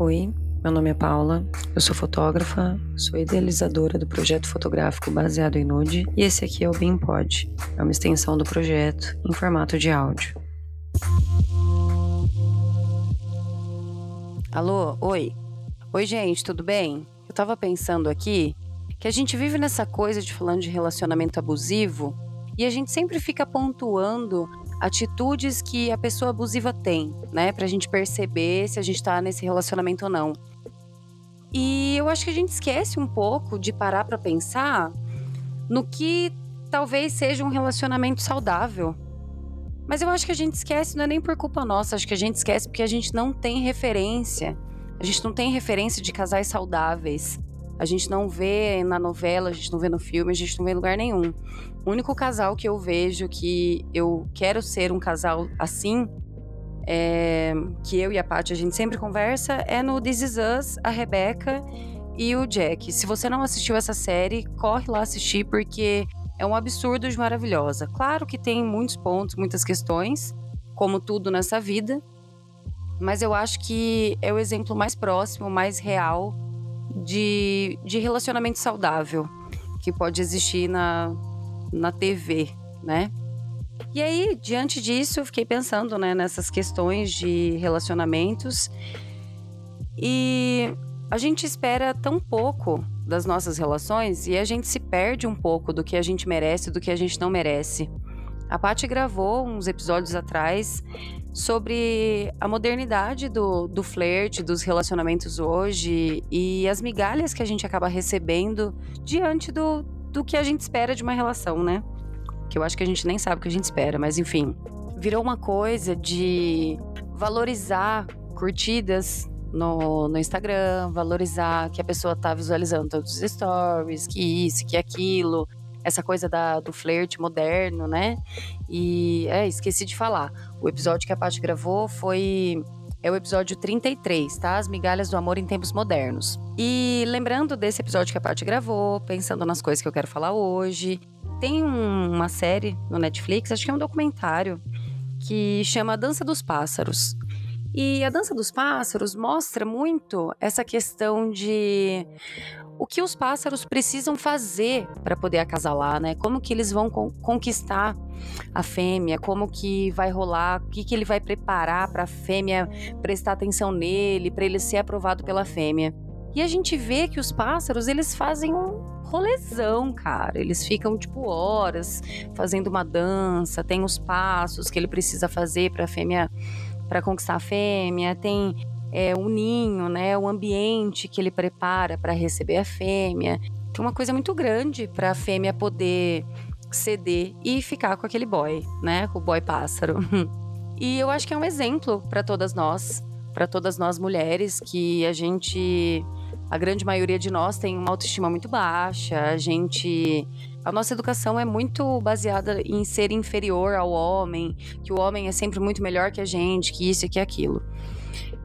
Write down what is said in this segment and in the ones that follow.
Oi, meu nome é Paula, eu sou fotógrafa, sou idealizadora do projeto fotográfico baseado em nude e esse aqui é o BeamPod, é uma extensão do projeto em formato de áudio. Alô, oi. Oi, gente, tudo bem? Eu tava pensando aqui que a gente vive nessa coisa de falando de relacionamento abusivo e a gente sempre fica pontuando atitudes que a pessoa abusiva tem, né? Pra gente perceber se a gente tá nesse relacionamento ou não. E eu acho que a gente esquece um pouco de parar para pensar no que talvez seja um relacionamento saudável. Mas eu acho que a gente esquece, não é nem por culpa nossa, acho que a gente esquece porque a gente não tem referência. A gente não tem referência de casais saudáveis. A gente não vê na novela, a gente não vê no filme, a gente não vê em lugar nenhum. O único casal que eu vejo que eu quero ser um casal assim, é, que eu e a Paty a gente sempre conversa, é no This Is Us, a Rebeca e o Jack. Se você não assistiu essa série, corre lá assistir porque é um absurdo de maravilhosa. Claro que tem muitos pontos, muitas questões, como tudo nessa vida, mas eu acho que é o exemplo mais próximo, mais real de, de relacionamento saudável que pode existir na, na TV, né? E aí, diante disso, eu fiquei pensando né, nessas questões de relacionamentos e a gente espera tão pouco das nossas relações e a gente se perde um pouco do que a gente merece, do que a gente não merece. A Paty gravou uns episódios atrás sobre a modernidade do, do flerte, dos relacionamentos hoje e as migalhas que a gente acaba recebendo diante do, do que a gente espera de uma relação, né? Que eu acho que a gente nem sabe o que a gente espera, mas enfim. Virou uma coisa de valorizar curtidas no, no Instagram, valorizar que a pessoa tá visualizando todos os stories, que isso, que aquilo essa coisa da, do flerte moderno, né? E é, esqueci de falar. O episódio que a Paty gravou foi é o episódio 33, tá? As migalhas do amor em tempos modernos. E lembrando desse episódio que a Paty gravou, pensando nas coisas que eu quero falar hoje, tem um, uma série no Netflix, acho que é um documentário, que chama Dança dos Pássaros. E a Dança dos Pássaros mostra muito essa questão de o que os pássaros precisam fazer para poder acasalar, né? Como que eles vão conquistar a fêmea, como que vai rolar, o que, que ele vai preparar para a fêmea prestar atenção nele, para ele ser aprovado pela fêmea. E a gente vê que os pássaros, eles fazem um rolezão, cara. Eles ficam tipo horas fazendo uma dança, tem os passos que ele precisa fazer para a fêmea para conquistar a fêmea, tem é, o ninho, né, o ambiente que ele prepara para receber a fêmea. Tem uma coisa muito grande para a fêmea poder ceder e ficar com aquele boy, né, com o boy pássaro. e eu acho que é um exemplo para todas nós, para todas nós mulheres, que a gente, a grande maioria de nós tem uma autoestima muito baixa, a gente a nossa educação é muito baseada em ser inferior ao homem, que o homem é sempre muito melhor que a gente, que isso e que aquilo.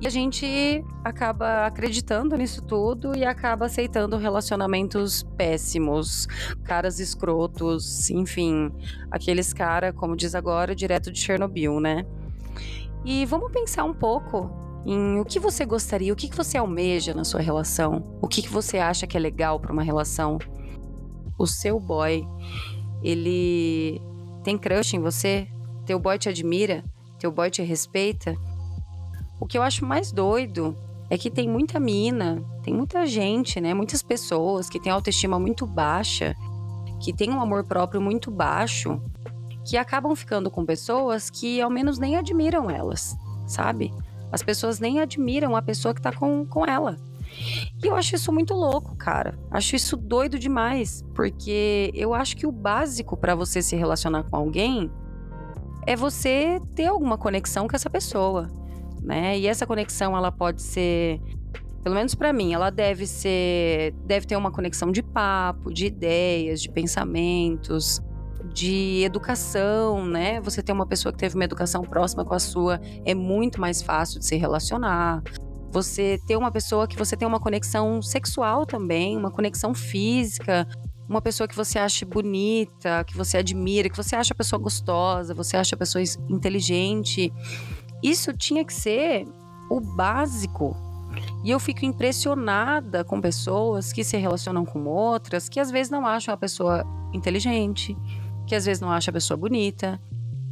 E a gente acaba acreditando nisso tudo e acaba aceitando relacionamentos péssimos, caras escrotos, enfim, aqueles cara, como diz agora, direto de Chernobyl, né? E vamos pensar um pouco em o que você gostaria, o que você almeja na sua relação, o que você acha que é legal para uma relação. O seu boy, ele tem crush em você? Teu boy te admira? Teu boy te respeita? O que eu acho mais doido é que tem muita mina, tem muita gente, né? Muitas pessoas que têm autoestima muito baixa, que têm um amor próprio muito baixo, que acabam ficando com pessoas que ao menos nem admiram elas, sabe? As pessoas nem admiram a pessoa que tá com, com ela. E eu acho isso muito louco, cara. Acho isso doido demais, porque eu acho que o básico para você se relacionar com alguém é você ter alguma conexão com essa pessoa né? E essa conexão ela pode ser pelo menos para mim, ela deve ser, deve ter uma conexão de papo, de ideias, de pensamentos, de educação, né? Você ter uma pessoa que teve uma educação próxima com a sua é muito mais fácil de se relacionar. Você ter uma pessoa que você tem uma conexão sexual também, uma conexão física, uma pessoa que você acha bonita, que você admira, que você acha a pessoa gostosa, você acha a pessoa inteligente. Isso tinha que ser o básico E eu fico impressionada com pessoas que se relacionam com outras que às vezes não acham a pessoa inteligente, que às vezes não acham a pessoa bonita.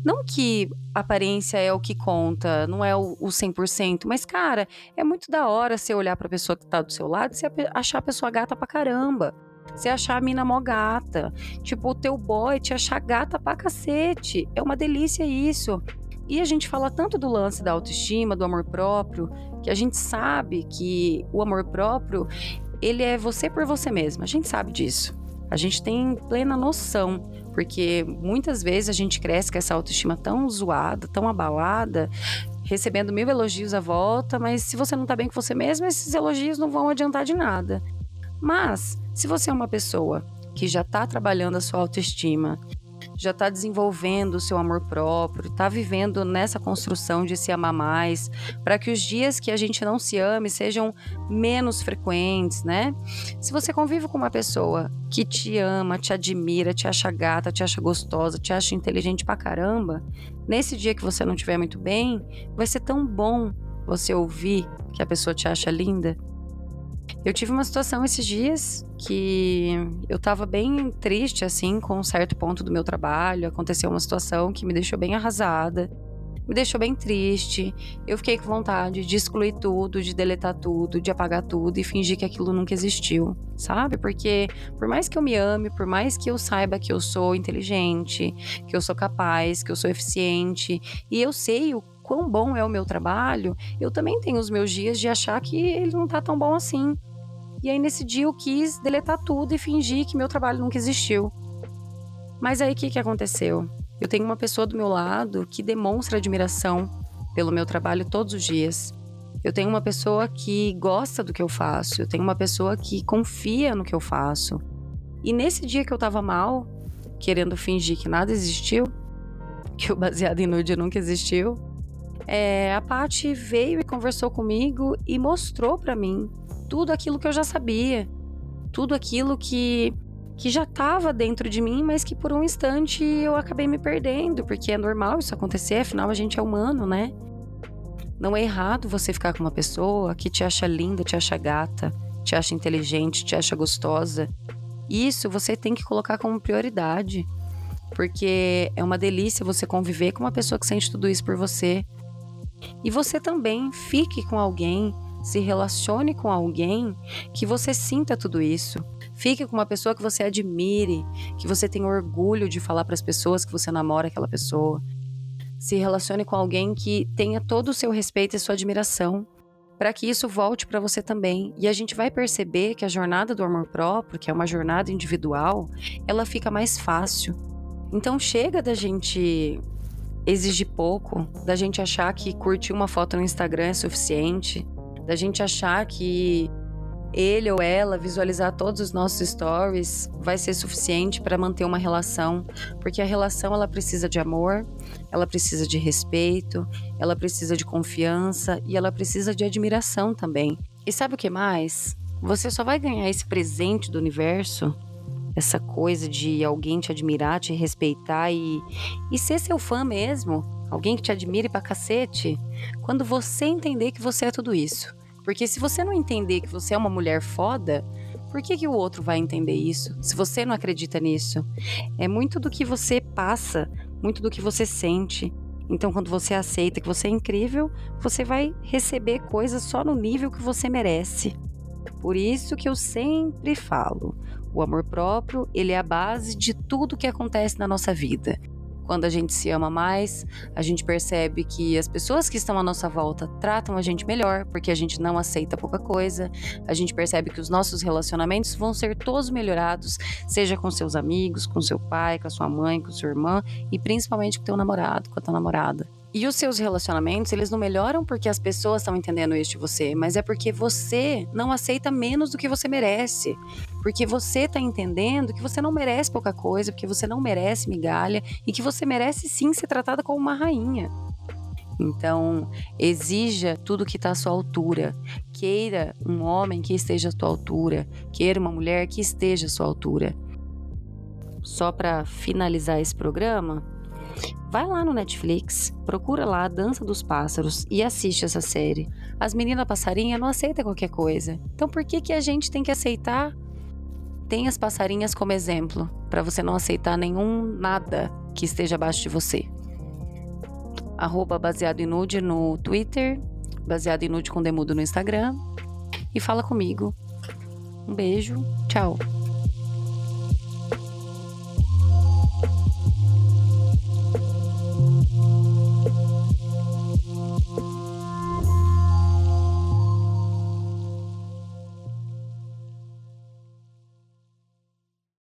Não que aparência é o que conta, não é o, o 100%, mas cara, é muito da hora você olhar pra pessoa que tá do seu lado e você achar a pessoa gata pra caramba. Você achar a mina mó gata. Tipo, o teu boy te achar gata pra cacete. É uma delícia isso. E a gente fala tanto do lance da autoestima, do amor próprio, que a gente sabe que o amor próprio, ele é você por você mesma. A gente sabe disso. A gente tem plena noção, porque muitas vezes a gente cresce com essa autoestima tão zoada, tão abalada, recebendo mil elogios à volta, mas se você não tá bem com você mesmo, esses elogios não vão adiantar de nada. Mas, se você é uma pessoa que já está trabalhando a sua autoestima, já está desenvolvendo o seu amor próprio, está vivendo nessa construção de se amar mais, para que os dias que a gente não se ame sejam menos frequentes, né? Se você convive com uma pessoa que te ama, te admira, te acha gata, te acha gostosa, te acha inteligente pra caramba, nesse dia que você não estiver muito bem, vai ser tão bom você ouvir que a pessoa te acha linda eu tive uma situação esses dias que eu tava bem triste, assim, com um certo ponto do meu trabalho. Aconteceu uma situação que me deixou bem arrasada, me deixou bem triste. Eu fiquei com vontade de excluir tudo, de deletar tudo, de apagar tudo e fingir que aquilo nunca existiu, sabe? Porque por mais que eu me ame, por mais que eu saiba que eu sou inteligente, que eu sou capaz, que eu sou eficiente, e eu sei o quão bom é o meu trabalho, eu também tenho os meus dias de achar que ele não tá tão bom assim. E aí nesse dia eu quis deletar tudo e fingir que meu trabalho nunca existiu. Mas aí o que, que aconteceu? Eu tenho uma pessoa do meu lado que demonstra admiração pelo meu trabalho todos os dias. Eu tenho uma pessoa que gosta do que eu faço, eu tenho uma pessoa que confia no que eu faço. E nesse dia que eu tava mal, querendo fingir que nada existiu, que o baseado em nude nunca existiu, é, a Paty veio e conversou comigo e mostrou para mim tudo aquilo que eu já sabia, tudo aquilo que que já estava dentro de mim, mas que por um instante eu acabei me perdendo, porque é normal isso acontecer, afinal a gente é humano, né? Não é errado você ficar com uma pessoa que te acha linda, te acha gata, te acha inteligente, te acha gostosa. Isso você tem que colocar como prioridade, porque é uma delícia você conviver com uma pessoa que sente tudo isso por você. E você também fique com alguém se relacione com alguém que você sinta tudo isso. Fique com uma pessoa que você admire, que você tenha orgulho de falar para as pessoas que você namora aquela pessoa. Se relacione com alguém que tenha todo o seu respeito e sua admiração, para que isso volte para você também. E a gente vai perceber que a jornada do amor próprio, que é uma jornada individual, ela fica mais fácil. Então chega da gente exigir pouco, da gente achar que curtir uma foto no Instagram é suficiente, da gente achar que ele ou ela visualizar todos os nossos stories vai ser suficiente para manter uma relação, porque a relação ela precisa de amor, ela precisa de respeito, ela precisa de confiança e ela precisa de admiração também. E sabe o que mais? Você só vai ganhar esse presente do universo, essa coisa de alguém te admirar, te respeitar e, e ser seu fã mesmo, alguém que te admire pra cacete, quando você entender que você é tudo isso. Porque se você não entender que você é uma mulher foda, por que, que o outro vai entender isso? Se você não acredita nisso? É muito do que você passa, muito do que você sente. Então, quando você aceita que você é incrível, você vai receber coisas só no nível que você merece. Por isso que eu sempre falo, o amor próprio, ele é a base de tudo que acontece na nossa vida. Quando a gente se ama mais, a gente percebe que as pessoas que estão à nossa volta tratam a gente melhor, porque a gente não aceita pouca coisa. A gente percebe que os nossos relacionamentos vão ser todos melhorados, seja com seus amigos, com seu pai, com a sua mãe, com sua irmã e principalmente com teu namorado, com a tua namorada. E os seus relacionamentos, eles não melhoram porque as pessoas estão entendendo isso de você, mas é porque você não aceita menos do que você merece. Porque você está entendendo que você não merece pouca coisa, porque você não merece migalha e que você merece sim ser tratada como uma rainha. Então, exija tudo que está à sua altura. Queira um homem que esteja à sua altura. Queira uma mulher que esteja à sua altura. Só para finalizar esse programa, Vai lá no Netflix, procura lá a Dança dos Pássaros e assiste essa série. As meninas passarinhas não aceitam qualquer coisa. Então por que que a gente tem que aceitar? Tem as passarinhas como exemplo, para você não aceitar nenhum nada que esteja abaixo de você. Arroba baseado em nude no Twitter, baseado em nude com demudo no Instagram. E fala comigo. Um beijo, tchau.